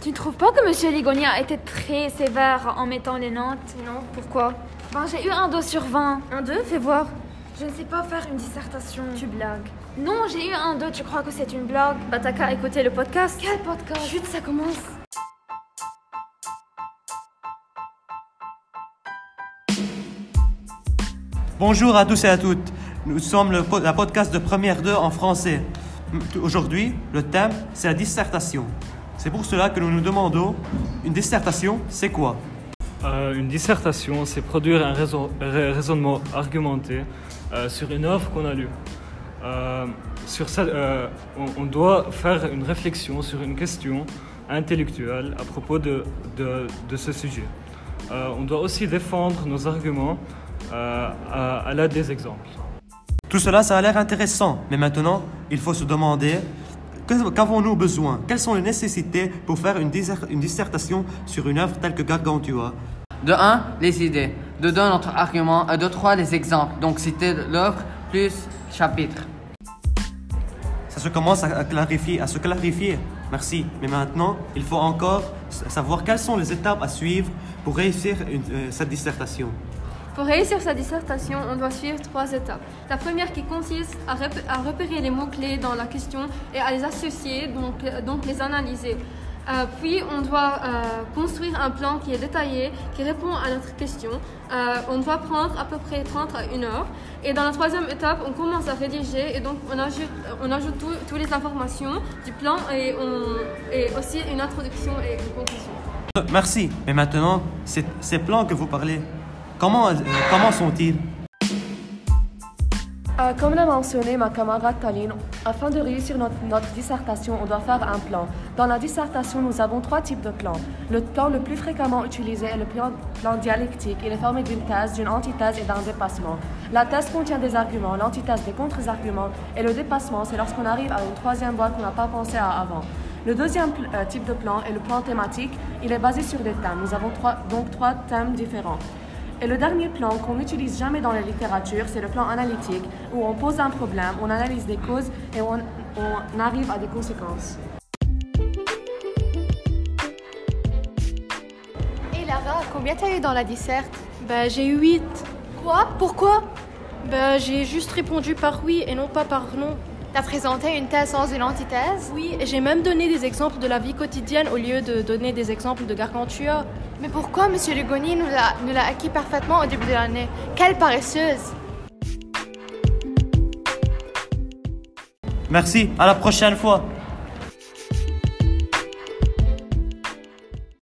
Tu ne trouves pas que Monsieur Ligoni a été très sévère en mettant les notes? Non, pourquoi? Ben, j'ai eu un 2 sur 20. Un 2 Fais voir. Je ne sais pas faire une dissertation. Tu blagues. Non, j'ai eu un 2, tu crois que c'est une blague? Bah t'as qu'à écouter le podcast. Quel podcast? Chut, ça commence. Bonjour à tous et à toutes. Nous sommes le po- la podcast de première 2 en français. Aujourd'hui, le thème, c'est la dissertation. C'est pour cela que nous nous demandons, une dissertation, c'est quoi Euh, une dissertation, c'est produire un raison- ra- raisonnement argumenté euh, sur une œuvre qu'on a lue. Euh, sur ça, on, on doit faire une réflexion sur une question intellectuelle à propos de, de, de ce sujet. On doit aussi défendre nos arguments à, à l'aide des exemples. Tout cela, ça a l'air intéressant, mais maintenant, il faut se demander, qu'avons-nous besoin? Quelles sont les nécessités pour faire une, disser- une dissertation sur une œuvre telle que Gargantua? De 1, les idées. De 2, notre argument. Et de 3, les exemples. Donc citer l'œuvre plus chapitre. Ça se commence à, clarifier, à se clarifier. Merci. Mais maintenant, il faut encore savoir quelles sont les étapes à suivre pour réussir une- euh, cette dissertation. Pour réussir sa dissertation, on doit suivre trois étapes. La première qui consiste à, rep- à repérer les mots-clés dans la question et à les associer, donc, les analyser. Euh, puis, on doit euh, construire un plan qui est détaillé, qui répond à notre question. Euh, on doit prendre à peu près 30 à 1 heure. Et dans la troisième étape, on commence à rédiger et donc on ajoute, toutes les informations du plan et, et aussi une introduction et une conclusion. Merci. Mais maintenant, ces plans que vous parlez, comment, euh, comment sont-ils? Euh, comme l'a mentionné ma camarade Taline, afin de réussir notre, dissertation, on doit faire un plan. Dans la dissertation, nous avons trois types de plans. Le plan le plus fréquemment utilisé est le plan, dialectique. Il est formé d'une thèse, d'une antithèse et d'un dépassement. La thèse contient des arguments, l'antithèse des contre-arguments, et le dépassement, c'est lorsqu'on arrive à une troisième voie qu'on n'a pas pensé à avant. Le deuxième euh, type de plan est le plan thématique. Il est basé sur des thèmes. Nous avons donc trois thèmes différents. Et le dernier plan qu'on n'utilise jamais dans la littérature, c'est le plan analytique, où on pose un problème, on analyse des causes et on, on arrive à des conséquences. Et Lara, combien t'as eu dans la disserte? Bah j'ai eu 8. Quoi? Pourquoi? Bah j'ai juste répondu par oui et non pas par non. T'as présenté une thèse sans une antithèse? Oui, et j'ai même donné des exemples de la vie quotidienne au lieu de donner des exemples de Gargantua. Mais pourquoi Monsieur Lugoni nous l'a nous l'a acquis parfaitement au début de l'année? Quelle paresseuse Merci. À la prochaine fois.